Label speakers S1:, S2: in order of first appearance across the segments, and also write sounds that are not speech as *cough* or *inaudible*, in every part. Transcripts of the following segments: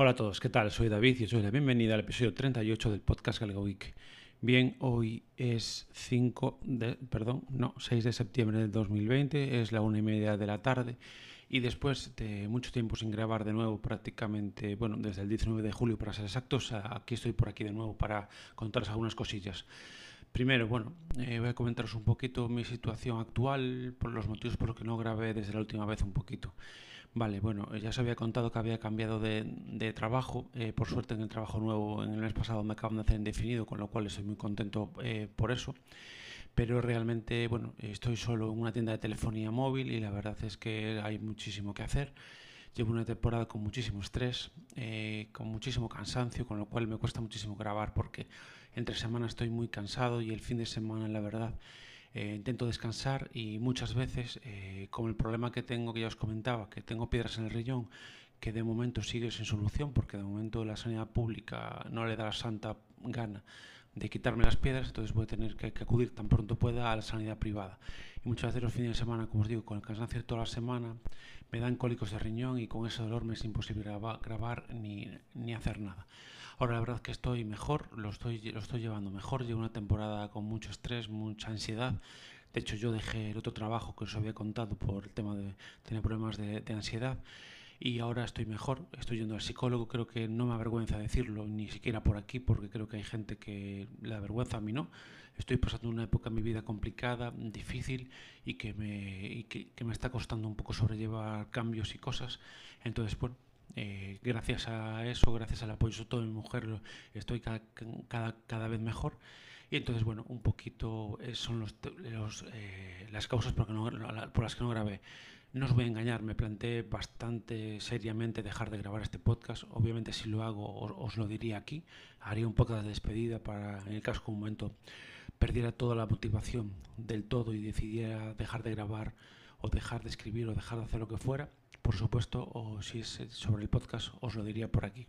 S1: Hola a todos, ¿qué tal? Soy David y os doy la bienvenida al episodio 38 del podcast Galego Week. Bien, hoy es 5 de, perdón, no, 6 de septiembre del 2020, es la una y media de la tarde y después de mucho tiempo sin grabar de nuevo, prácticamente, bueno, desde el 19 de julio para ser exactos, aquí estoy por aquí de nuevo para contaros algunas cosillas. Primero, bueno, eh, voy a comentaros un poquito mi situación actual, por los motivos por los que no grabé desde la última vez un poquito. Vale, bueno, ya os había contado que había cambiado de, trabajo. Eh, por suerte en el trabajo nuevo en el mes pasado me acaban de hacer indefinido, con lo cual estoy muy contento eh, por eso. Pero realmente, bueno, estoy solo en una tienda de telefonía móvil y la verdad es que hay muchísimo que hacer. Llevo una temporada con muchísimo estrés, eh, con muchísimo cansancio, con lo cual me cuesta muchísimo grabar porque entre semanas estoy muy cansado y el fin de semana, la verdad, eh, intento descansar y muchas veces, eh, con el problema que tengo, que ya os comentaba, que tengo piedras en el riñón, que de momento sigue sin solución, porque de momento la sanidad pública no le da la santa gana de quitarme las piedras, entonces voy a tener que, acudir tan pronto pueda a la sanidad privada. Y muchas veces los fines de semana, como os digo, con el cansancio toda la semana, me dan cólicos de riñón y con ese dolor me es imposible grabar, ni, ni, hacer nada. Ahora la verdad que estoy mejor, lo estoy, lo estoy llevando mejor, llevo una temporada con mucho estrés, mucha ansiedad. De hecho yo dejé el otro trabajo que os había contado por el tema de tener problemas de, ansiedad y ahora estoy mejor, estoy yendo al psicólogo, creo que no me avergüenza decirlo, ni siquiera por aquí, porque creo que hay gente que la vergüenza a mí no. Estoy pasando una época en mi vida complicada, difícil y que me, y que, me está costando un poco sobrellevar cambios y cosas. Entonces, bueno, eh, gracias a eso, gracias al apoyo de toda mi mujer, estoy cada, cada, cada vez mejor. Y entonces, bueno, un poquito eh, son los, eh, las causas por, las que no grabé. No os voy a engañar, me planteé bastante seriamente dejar de grabar este podcast. Obviamente si lo hago os, lo diría aquí. Haría un podcast de despedida para, en el caso que un momento perdiera toda la motivación del todo y decidiera dejar de grabar o dejar de escribir o dejar de hacer lo que fuera. Por supuesto, o si es sobre el podcast, os lo diría por aquí.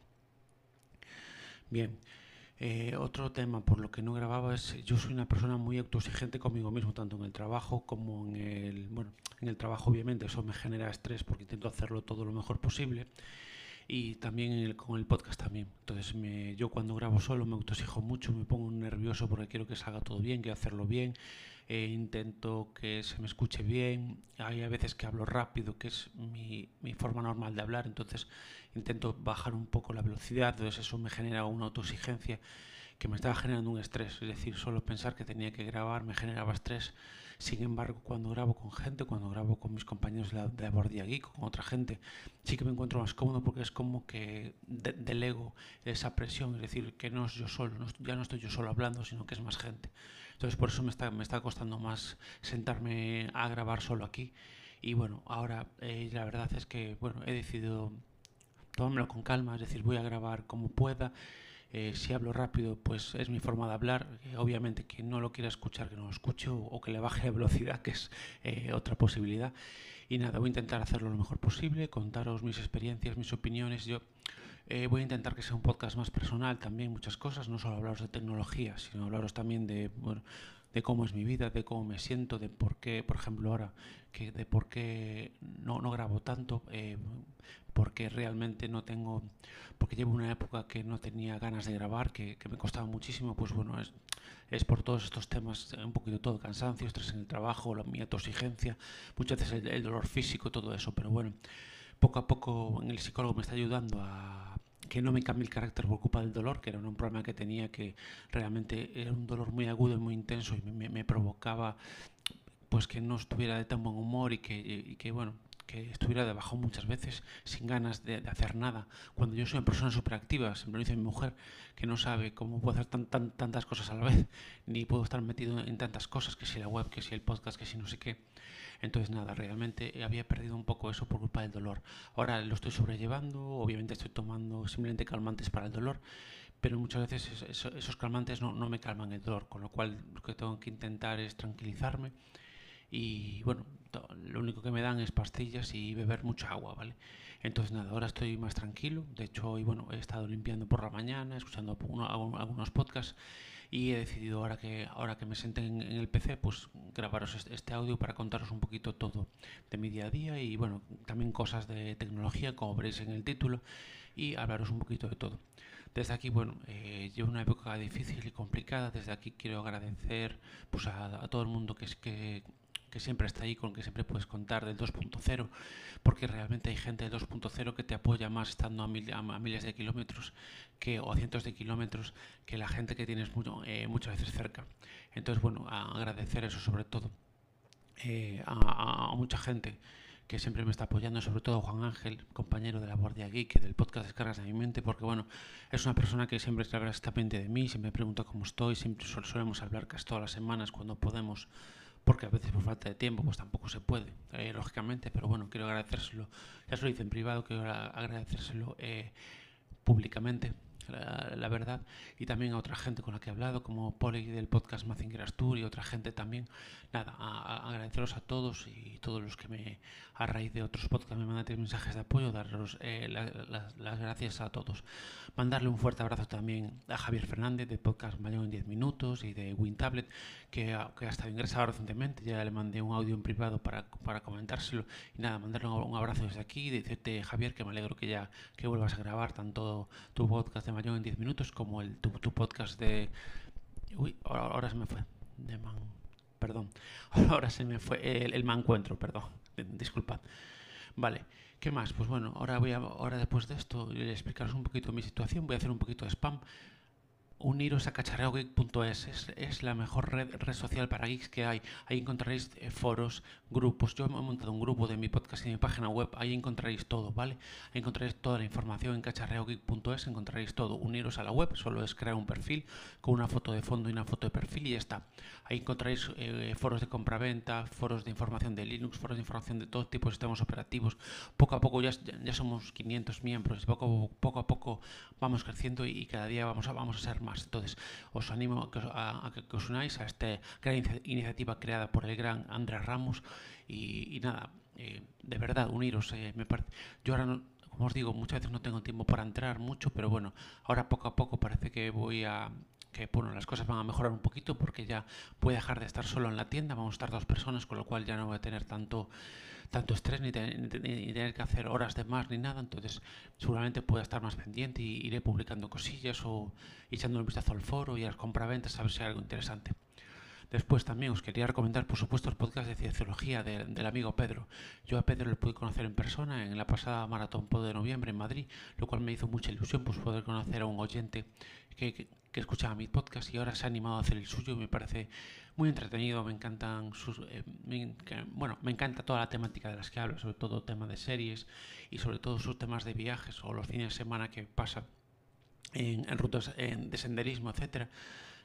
S1: Bien, eh, otro tema por lo que no grababa es, yo soy una persona muy autoexigente conmigo mismo, tanto en el trabajo como en el, bueno, en el trabajo obviamente eso me genera estrés porque intento hacerlo todo lo mejor posible y también con el podcast también. Entonces me, yo cuando grabo solo me autoexijo mucho, me pongo nervioso porque quiero que salga todo bien, quiero hacerlo bien, eh, intento que se me escuche bien, hay a veces que hablo rápido, que es mi, mi forma normal de hablar, entonces intento bajar un poco la velocidad, entonces eso me genera una autoexigencia que me estaba generando un estrés, es decir, solo pensar que tenía que grabar me generaba estrés. Sin embargo, cuando grabo con gente, cuando grabo con mis compañeros de, la, de Bordia Geek, con otra gente, sí que me encuentro más cómodo porque es como que delego esa presión, es decir, que no es yo solo, ya no estoy yo solo hablando, sino que es más gente. Entonces, por eso me está, me está costando más sentarme a grabar solo aquí. Y bueno, ahora eh, la verdad es que bueno, he decidido tomármelo con calma, es decir, voy a grabar como pueda. Eh, si hablo rápido, pues es mi forma de hablar. Eh, obviamente, quien no lo quiera escuchar, que no lo escuche o, que le baje la *laughs* velocidad, que es eh, otra posibilidad. Y nada, voy a intentar hacerlo lo mejor posible, contaros mis experiencias, mis opiniones. Yo voy a intentar que sea un podcast más personal también, muchas cosas, no solo hablaros de tecnología, sino hablaros también de, bueno, de cómo es mi vida, de cómo me siento, de por qué, por ejemplo, ahora, que de por qué no, no grabo tanto, eh, porque realmente no tengo, porque llevo una época que no tenía ganas de grabar, que, que me costaba muchísimo, pues bueno, es, es por todos estos temas, un poquito todo, cansancio, estrés en el trabajo, la, mi autoexigencia, muchas veces el dolor físico, todo eso, pero bueno, poco a poco el psicólogo me está ayudando a que no me cambie el carácter por culpa del dolor, que era un problema que tenía que realmente era un dolor muy agudo y muy intenso y me, provocaba pues que no estuviera de tan buen humor y que, y que bueno, que estuviera debajo muchas veces sin ganas de, hacer nada. Cuando yo soy una persona superactiva, siempre lo dice mi mujer, que no sabe cómo puedo hacer tan, tan, tantas cosas a la vez, *laughs* ni puedo estar metido en tantas cosas, que si la web, que si el podcast, que si no sé qué. Entonces nada, realmente había perdido un poco eso por culpa del dolor. Ahora lo estoy sobrellevando, obviamente estoy tomando simplemente calmantes para el dolor, pero muchas veces esos, calmantes no, no me calman el dolor, con lo cual lo que tengo que intentar es tranquilizarme y bueno, lo único que me dan es pastillas y beber mucha agua, ¿vale? Entonces nada, ahora estoy más tranquilo, de hecho hoy bueno, he estado limpiando por la mañana, escuchando algunos podcasts y he decidido ahora que ahora que me senté en, el PC pues grabaros este, audio para contaros un poquito todo de mi día a día y bueno también cosas de tecnología como veréis en el título y hablaros un poquito de todo. Desde aquí bueno eh, llevo una época difícil y complicada. Desde aquí quiero agradecer pues a, a todo el mundo que es que que siempre está ahí, con que siempre puedes contar del 2.0, porque realmente hay gente del 2.0 que te apoya más estando a, miles de kilómetros que, o a cientos de kilómetros que la gente que tienes mucho, eh, muchas veces cerca. Entonces, bueno, agradecer eso sobre todo eh, a, mucha gente que siempre me está apoyando, sobre todo Juan Ángel, compañero de la Guardia Geek, del podcast Descargas de mi mente, porque bueno, es una persona que siempre está pendiente de mí, siempre me pregunta cómo estoy, siempre solemos hablar casi todas las semanas cuando podemos porque a veces por falta de tiempo pues tampoco se puede, eh, lógicamente, pero bueno, quiero agradecérselo, ya se lo hice en privado, quiero agradecérselo eh, públicamente la, verdad, y también a otra gente con la que he hablado, como Poli del podcast Mazinger Astur y otra gente también. Nada, agradeceros a todos y todos los que me, a raíz de otros podcasts, me mandan mensajes de apoyo, daros eh, las gracias a todos. Mandarle un fuerte abrazo también a Javier Fernández de Podcast Mayor en 10 Minutos y de WinTablet, que, que ha estado ingresado recientemente. Ya le mandé un audio en privado para, para comentárselo. Y nada, mandarle un, abrazo desde aquí y decirte, Javier, que me alegro que ya que vuelvas a grabar tanto tu podcast de en 10 minutos, como el tu, podcast de... Uy, ahora, se me fue. De man... Perdón. *laughs* Ahora se me fue el, el mancuentro, perdón. Disculpad. Vale. ¿Qué más? Pues bueno, ahora voy a, ahora después de esto, voy a explicaros un poquito mi situación. Voy a hacer un poquito de spam uniros a cacharreogeek.es. Es, es, la mejor red, red, social para geeks que hay. Ahí encontraréis eh, foros, grupos. Yo he montado un grupo de mi podcast y mi página web. Ahí encontraréis todo, ¿vale? Ahí encontraréis toda la información en cacharreogeek.es. Encontraréis todo. Uniros a la web. Solo es crear un perfil con una foto de fondo y una foto de perfil y ya está. Ahí encontraréis eh, foros de compra-venta, foros de información de Linux, foros de información de todo tipo de sistemas operativos. Poco a poco ya, ya somos 500 miembros. Poco, poco a poco vamos creciendo y, cada día vamos a, vamos a ser más entonces, os animo a que, os unáis a esta gran iniciativa creada por el gran Andrés Ramos y, nada, eh, de verdad, uniros. Eh, Yo ahora, no, como os digo, muchas veces no tengo tiempo para entrar mucho, pero bueno, ahora poco a poco parece que voy a que bueno, las cosas van a mejorar un poquito porque ya voy a dejar de estar solo en la tienda, vamos a estar dos personas, con lo cual ya no voy a tener tanto tanto estrés ni, tener que hacer horas de más ni nada, entonces seguramente pueda estar más pendiente y iré publicando cosillas o echando un vistazo al foro y a las compraventas a ver si hay algo interesante. Después también os quería recomendar, por supuesto, el podcast de Cienciología del amigo Pedro. Yo a Pedro le pude conocer en persona en la pasada Maratón Pod de noviembre en Madrid, lo cual me hizo mucha ilusión pues, poder conocer a un oyente que, que, escuchaba mi podcast y ahora se ha animado a hacer el suyo. Me parece muy entretenido, me encantan sus... Eh, bueno, me encanta toda la temática de las que habla, sobre todo tema de series y sobre todo sus temas de viajes o los fines de semana que pasa en, en rutas de senderismo, etcétera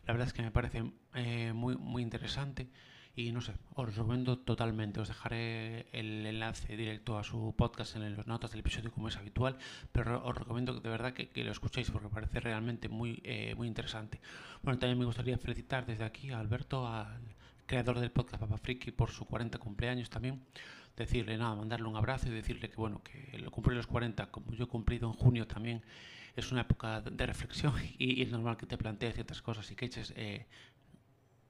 S1: la verdad es que me parece eh, muy, muy interesante y no sé, os recomiendo totalmente. Os dejaré el enlace directo a su podcast en las notas del episodio como es habitual, pero os recomiendo de verdad que, lo escuchéis porque parece realmente muy, eh, muy interesante. Bueno, también me gustaría felicitar desde aquí a Alberto, al creador del podcast Papa Friki, por su 40 cumpleaños también. Decirle nada, mandarle un abrazo y decirle que bueno, que lo cumplí los 40 como yo he cumplido en junio también es una época de reflexión *laughs* y, es normal que te plantees ciertas cosas y que eches eh,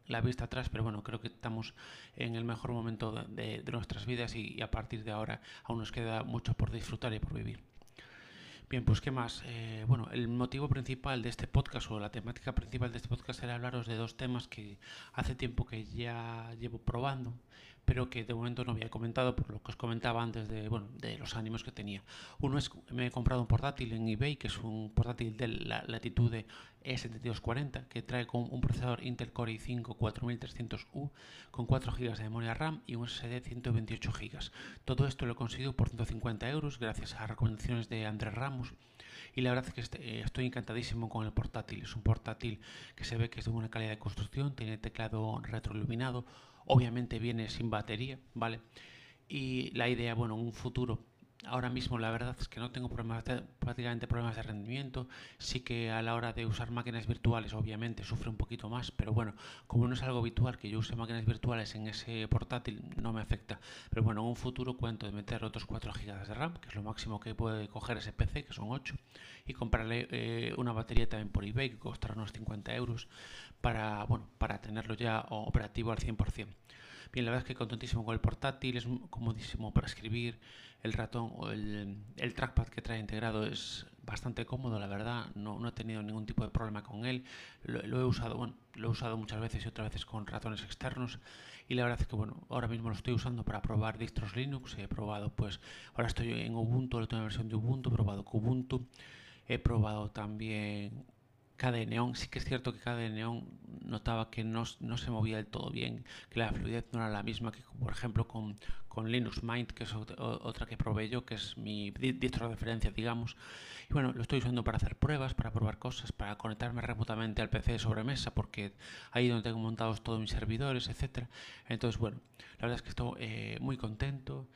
S1: la vista atrás, pero bueno, creo que estamos en el mejor momento de, nuestras vidas y, a partir de ahora aún nos queda mucho por disfrutar y por vivir. Bien, pues qué más. Eh, bueno, el motivo principal de este podcast o la temática principal de este podcast era hablaros de dos temas que hace tiempo que ya llevo probando pero que de momento no había comentado por lo que os comentaba antes de, bueno, de los ánimos que tenía. Uno es, me he comprado un portátil en eBay, que es un portátil de la latitud de E7240, que trae con un procesador Intel Core i5 4300U con 4 GB de memoria RAM y un SSD 128 GB. Todo esto lo he conseguido por 150 euros gracias a recomendaciones de Andrés Ramos y la verdad es que este, estoy encantadísimo con el portátil. Es un portátil que se ve que es de buena calidad de construcción, tiene teclado retroiluminado, Obviamente viene sin batería, ¿vale? Y la idea, bueno, en un futuro ahora mismo la verdad es que no tengo problemas prácticamente problemas de rendimiento. Sí que a la hora de usar máquinas virtuales obviamente sufre un poquito más, pero bueno, como no es algo habitual que yo use máquinas virtuales en ese portátil, no me afecta. Pero bueno, en un futuro cuento de meter otros 4 GB de RAM, que es lo máximo que puede coger ese PC, que son 8, y comprarle eh, una batería también por eBay, que costará unos 50 euros, para, bueno, para tenerlo ya operativo al 100%. Bien, la verdad es que contentísimo con el portátil, es comodísimo para escribir, el ratón o el, el trackpad que trae integrado es bastante cómodo, la verdad, no, no he tenido ningún tipo de problema con él, lo, he usado, bueno, lo he usado muchas veces y otras veces con ratones externos y la verdad es que bueno, ahora mismo lo estoy usando para probar distros Linux, he probado pues, ahora estoy en Ubuntu, la última versión de Ubuntu, he probado Kubuntu, he probado también KDE Neon, sí que es cierto que KDE Neon notaba que no, no, se movía del todo bien, que la fluidez no era la misma que, por ejemplo, con, con Linux Mint, que es otra que probé yo, que es mi distro de referencia, digamos. Y bueno, lo estoy usando para hacer pruebas, para probar cosas, para conectarme remotamente al PC de sobremesa, porque ahí donde tengo montados todos mis servidores, etcétera. Entonces, bueno, la verdad es que estoy eh, muy contento,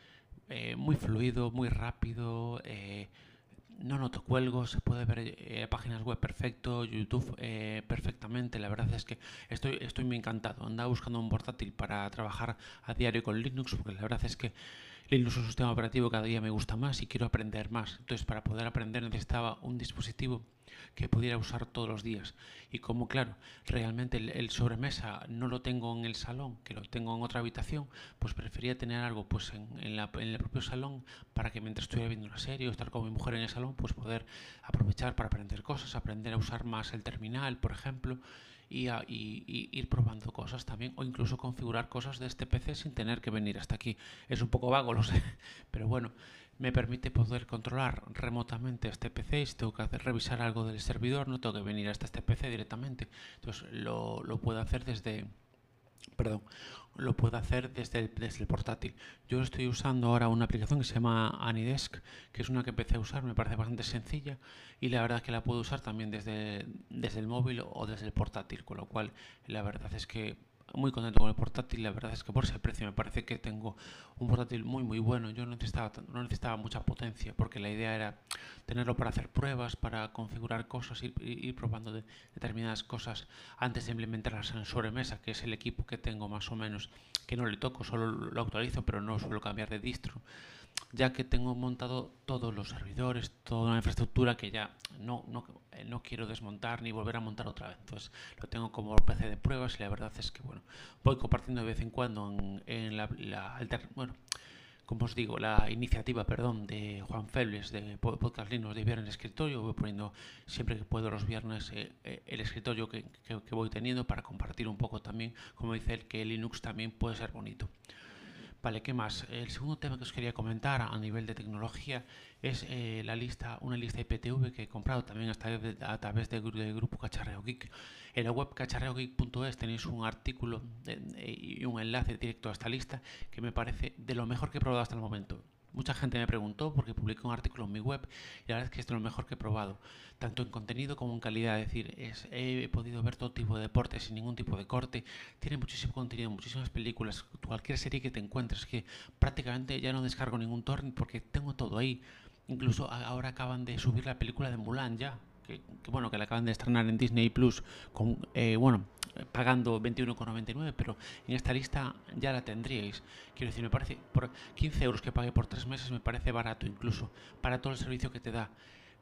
S1: eh, muy fluido, muy rápido. Eh, no noto cuelgo, se puede ver eh, páginas web perfecto, YouTube eh, perfectamente. La verdad es que estoy, estoy muy encantado. Andaba buscando un portátil para trabajar a diario con Linux, porque la verdad es que Linux es un sistema operativo cada día me gusta más y quiero aprender más. Entonces, para poder aprender necesitaba un dispositivo que pudiera usar todos los días. Y como, claro, realmente el, sobremesa no lo tengo en el salón, que lo tengo en otra habitación, pues prefería tener algo pues en, en, el propio salón para que mientras estuviera viendo una serie o estar con mi mujer en el salón, pues poder aprovechar para aprender cosas, aprender a usar más el terminal, por ejemplo, y, ir probando cosas también o incluso configurar cosas de este PC sin tener que venir hasta aquí. Es un poco vago, lo sé, *laughs* pero bueno, me permite poder controlar remotamente este PC si tengo que hacer, revisar algo del servidor no tengo que venir hasta este PC directamente. Entonces lo, lo puedo hacer desde perdón, lo puedo hacer desde el, desde el portátil. Yo estoy usando ahora una aplicación que se llama Anidesk, que es una que empecé a usar, me parece bastante sencilla y la verdad es que la puedo usar también desde, desde el móvil o desde el portátil, con lo cual la verdad es que muy contento con el portátil. La verdad es que por ese precio me parece que tengo un portátil muy muy bueno. Yo no necesitaba, no necesitaba mucha potencia porque la idea era tenerlo para hacer pruebas, para configurar cosas, ir, ir probando determinadas cosas antes de implementarlas en sobremesa, que es el equipo que tengo más o menos, que no le toco, solo lo actualizo, pero no suelo cambiar de distro ya que tengo montado todos los servidores, toda una infraestructura que ya no, no, eh, no, quiero desmontar ni volver a montar otra vez. Entonces lo tengo como PC de pruebas y la verdad es que bueno, voy compartiendo de vez en cuando en, la, la bueno, como os digo, la iniciativa, perdón, de Juan Febles de Podcast Linux de Viernes Escritorio. Voy poniendo siempre que puedo los viernes eh, eh, el escritorio que, que, que voy teniendo para compartir un poco también, como dice él, que Linux también puede ser bonito. Vale, ¿qué más? El segundo tema que os quería comentar a nivel de tecnología es eh, la lista, una lista IPTV que he comprado también a través del grupo Cacharreo Geek. En la web cacharreogeek.es tenéis un artículo y un enlace directo a esta lista que me parece de lo mejor que he probado hasta el momento. Mucha gente me preguntó porque publiqué un artículo en mi web y la verdad es que es de lo mejor que he probado, tanto en contenido como en calidad. Es decir, es, he podido ver todo tipo de deportes sin ningún tipo de corte. Tiene muchísimo contenido, muchísimas películas, cualquier serie que te encuentres, que prácticamente ya no descargo ningún torrent porque tengo todo ahí. Incluso ahora acaban de subir la película de Mulan ya, que, bueno, que la acaban de estrenar en Disney Plus con, eh, bueno, pagando 21,99, pero en esta lista ya la tendríais. Quiero decir, me parece, por 15 euros que pague por tres meses me parece barato incluso, para todo el servicio que te da.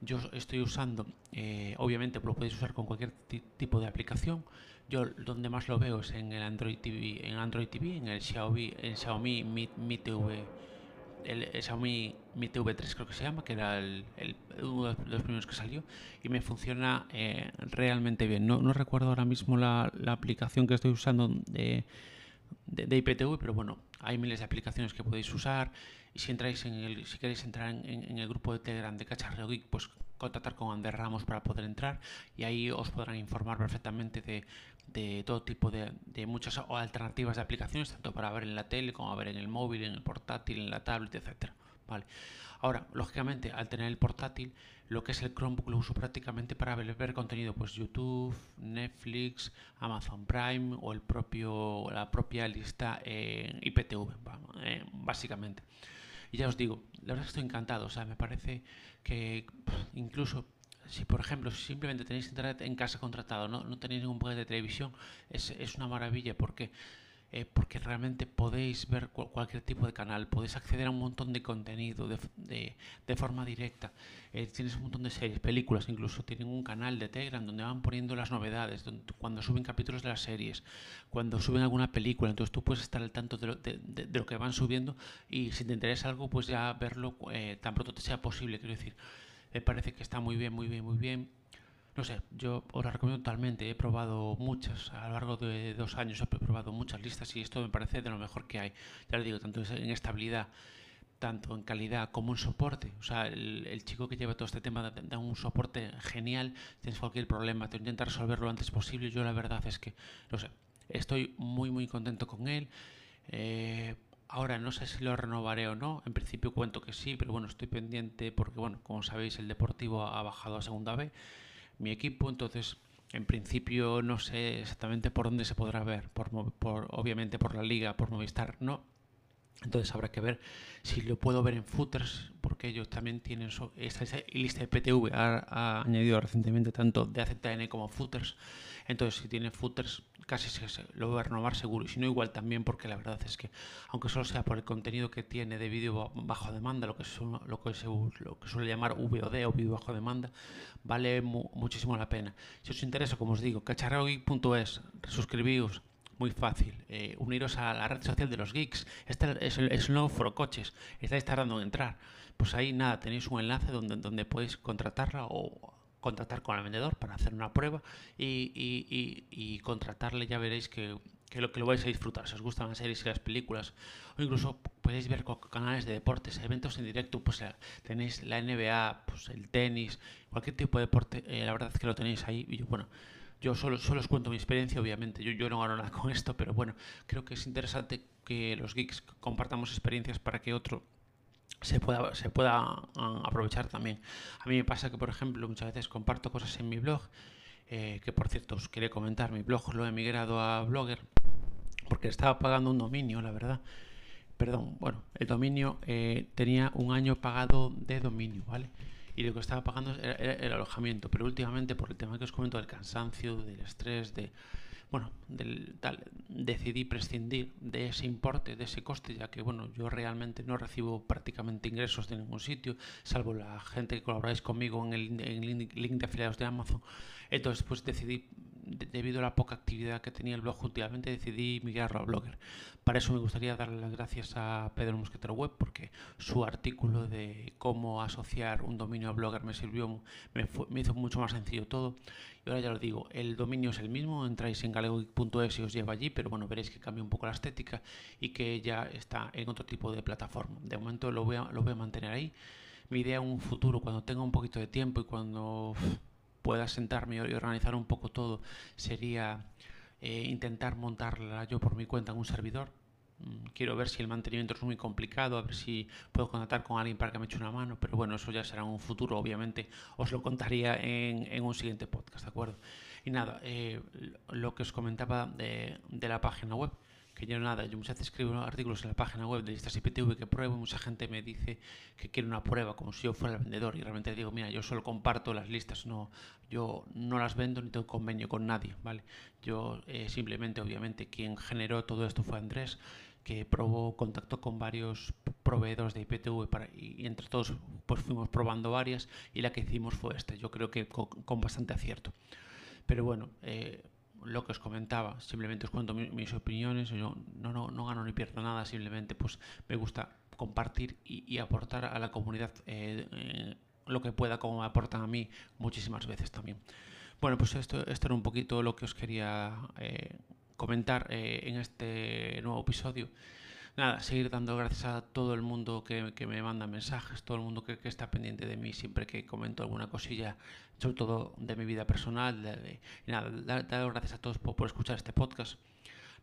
S1: Yo estoy usando, eh, obviamente lo podéis usar con cualquier tipo de aplicación. Yo donde más lo veo es en el Android TV, en Android TV, en el Xiaomi, en Xiaomi Mi, Mi TV el, Xiaomi Mi TV3 creo que se llama, que era el, uno de los primeros que salió y me funciona eh, realmente bien. No, no, recuerdo ahora mismo la, la, aplicación que estoy usando de, de, IPTV, pero bueno, hay miles de aplicaciones que podéis usar y si entráis en el, si queréis entrar en, en, el grupo de Telegram de Cacharreo Geek, pues contactar con Ander Ramos para poder entrar y ahí os podrán informar perfectamente de, de todo tipo de, de, muchas alternativas de aplicaciones, tanto para ver en la tele como a ver en el móvil, en el portátil, en la tablet, etcétera. Vale. Ahora, lógicamente, al tener el portátil, lo que es el Chromebook lo uso prácticamente para ver, contenido, pues YouTube, Netflix, Amazon Prime o el propio, la propia lista en IPTV, eh, básicamente. Y ya os digo, la verdad es que estoy encantado. O sea, me parece que incluso si por ejemplo simplemente tenéis internet en casa contratado, no, no tenéis ningún paquete de televisión, es, es una maravilla porque eh, porque realmente podéis ver cualquier tipo de canal, podéis acceder a un montón de contenido de, de, de forma directa. Eh, tienes un montón de series, películas, incluso tienen un canal de Telegram donde van poniendo las novedades, donde, cuando suben capítulos de las series, cuando suben alguna película, entonces tú puedes estar al tanto de lo, de, de lo que van subiendo y si te interesa algo, pues ya verlo eh, tan pronto te sea posible, quiero decir. Me parece que está muy bien, muy bien, muy bien no sé, yo os la recomiendo totalmente. He probado muchas, a lo largo de dos años he probado muchas listas y esto me parece de lo mejor que hay. Ya les digo, tanto en estabilidad, tanto en calidad como en soporte. O sea, el, el chico que lleva todo este tema da, un soporte genial. Tienes cualquier problema, te intenta resolverlo lo antes posible. Yo la verdad es que, no sé, estoy muy, muy contento con él. Eh, Ahora no sé si lo renovaré o no. En principio cuento que sí, pero bueno, estoy pendiente porque, bueno, como sabéis, el Deportivo ha bajado a Segunda B mi equipo, entonces en principio no sé exactamente por dónde se podrá ver, por, obviamente por la liga, por Movistar, no. Entonces habrá que ver si lo puedo ver en footers, porque ellos también tienen so, esta, lista de PTV, ha, ha, añadido recientemente tanto de AZN como footers. Entonces si tiene footers casi se, lo voy a renovar seguro. Y si no, igual también, porque la verdad es que, aunque solo sea por el contenido que tiene de vídeo bajo demanda, lo que, son, lo, que se, lo que suele llamar VOD o vídeo bajo demanda, vale mu muchísimo la pena. Si os interesa, como os digo, cacharraogeek.es, suscribíos, muy fácil. Eh, uniros a la red social de los geeks. Este es el, es el nuevo foro coches. Estáis tardando en entrar. Pues ahí nada, tenéis un enlace donde, donde podéis contratarla o contactar con el vendedor para hacer una prueba y, y, contratarle, ya veréis que, que, lo, que lo vais a disfrutar. Si os gustan las series y las películas, o incluso podéis ver canales de deportes, eventos en directo, pues eh, tenéis la NBA, pues el tenis, cualquier tipo de deporte, eh, la verdad es que lo tenéis ahí. Y yo, bueno, yo solo, solo os cuento mi experiencia, obviamente, yo, yo no gano nada *laughs* con esto, pero bueno, creo que es interesante que los geeks compartamos experiencias para que otro se pueda, se pueda uh, aprovechar también. A mí me pasa que, por ejemplo, muchas veces comparto cosas en mi blog, eh, que por cierto os quería comentar, mi blog lo he migrado a Blogger, porque estaba pagando un dominio, la verdad. Perdón, bueno, el dominio eh, tenía un año pagado de dominio, ¿vale? Y lo que estaba pagando era, era el alojamiento, pero últimamente por el tema que os comento del cansancio, del estrés, de bueno, del, tal, decidí prescindir de ese importe, de ese coste, ya que bueno, yo realmente no recibo prácticamente ingresos de ningún sitio, salvo la gente que colaboráis conmigo en el, en el link de afiliados de Amazon. Entonces, pues decidí, de, debido a la poca actividad que tenía el blog últimamente, decidí migrarlo a Blogger. Para eso me gustaría darle las gracias a Pedro Mosquetero Web, porque su artículo de cómo asociar un dominio a Blogger me sirvió, me, fue, me hizo mucho más sencillo todo. Y ahora ya lo digo, el dominio es el mismo, entráis en galegogeek.es y os lleva allí, pero bueno, veréis que cambia un poco la estética y que ya está en otro tipo de plataforma. De momento lo voy a, lo voy a mantener ahí. Mi idea en un futuro, cuando tenga un poquito de tiempo y cuando pueda sentarme y organizar un poco todo, sería eh, intentar montarla yo por mi cuenta en un servidor. Mm, quiero ver si el mantenimiento es muy complicado, a ver si puedo contactar con alguien para que me eche una mano, pero bueno, eso ya será en un futuro, obviamente os lo contaría en, en un siguiente podcast, ¿de acuerdo? Y nada, eh, lo que os comentaba de, de la página web, que yo nada, yo muchas veces escribo artículos en la página web de listas IPTV que pruebo y mucha gente me dice que quiere una prueba como si yo fuera el vendedor y realmente digo, mira, yo solo comparto las listas, no, yo no las vendo ni tengo convenio con nadie, ¿vale? Yo eh, simplemente, obviamente, quien generó todo esto fue Andrés, que probó, contactó con varios proveedores de IPTV para, y, entre todos pues fuimos probando varias y la que hicimos fue esta, yo creo que con, con bastante acierto. Pero bueno, eh, lo que os comentaba, simplemente os cuento mis, opiniones, yo no, no, no gano ni pierdo nada, simplemente pues me gusta compartir y, aportar a la comunidad eh, lo que pueda como me aportan a mí muchísimas veces también. Bueno, pues esto, esto era un poquito lo que os quería eh, comentar eh, en este nuevo episodio. Nada, seguir dando gracias a todo el mundo que, que me manda mensajes, todo el mundo que, que, está pendiente de mí siempre que comento alguna cosilla, sobre todo de mi vida personal. Nada, dar, dar, gracias a todos por, por escuchar este podcast.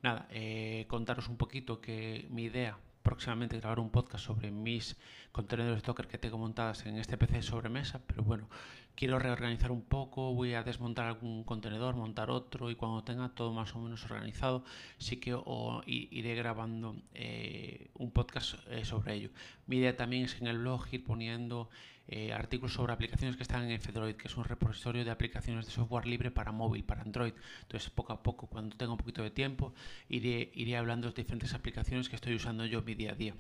S1: Nada, eh, contaros un poquito que mi idea próximamente grabar un podcast sobre mis contenedores Docker que tengo montadas en este PC sobre mesa, pero bueno, quiero reorganizar un poco, voy a desmontar algún contenedor, montar otro y cuando tenga todo más o menos organizado, sí que iré grabando eh, un podcast eh, sobre ello. Mi idea también es en el blog ir poniendo eh, artículos sobre aplicaciones que están en F-Droid, que es un repositorio de aplicaciones de software libre para móvil, para Android. Entonces, poco a poco, cuando tenga un poquito de tiempo, iré, iré hablando de diferentes aplicaciones que estoy usando yo mi día a día.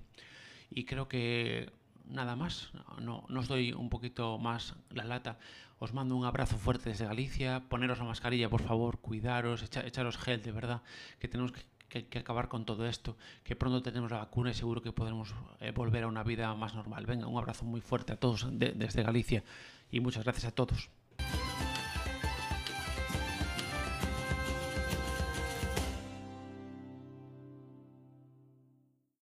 S1: Y creo que nada más, no, no os doy un poquito más la lata. Os mando un abrazo fuerte desde Galicia, poneros la mascarilla, por favor, cuidaros, echaros gel, de verdad, que tenemos que que, acabar con todo esto, que pronto tenemos la vacuna y seguro que podremos eh, volver a una vida más normal. Venga, un abrazo muy fuerte a todos desde Galicia y muchas gracias a todos.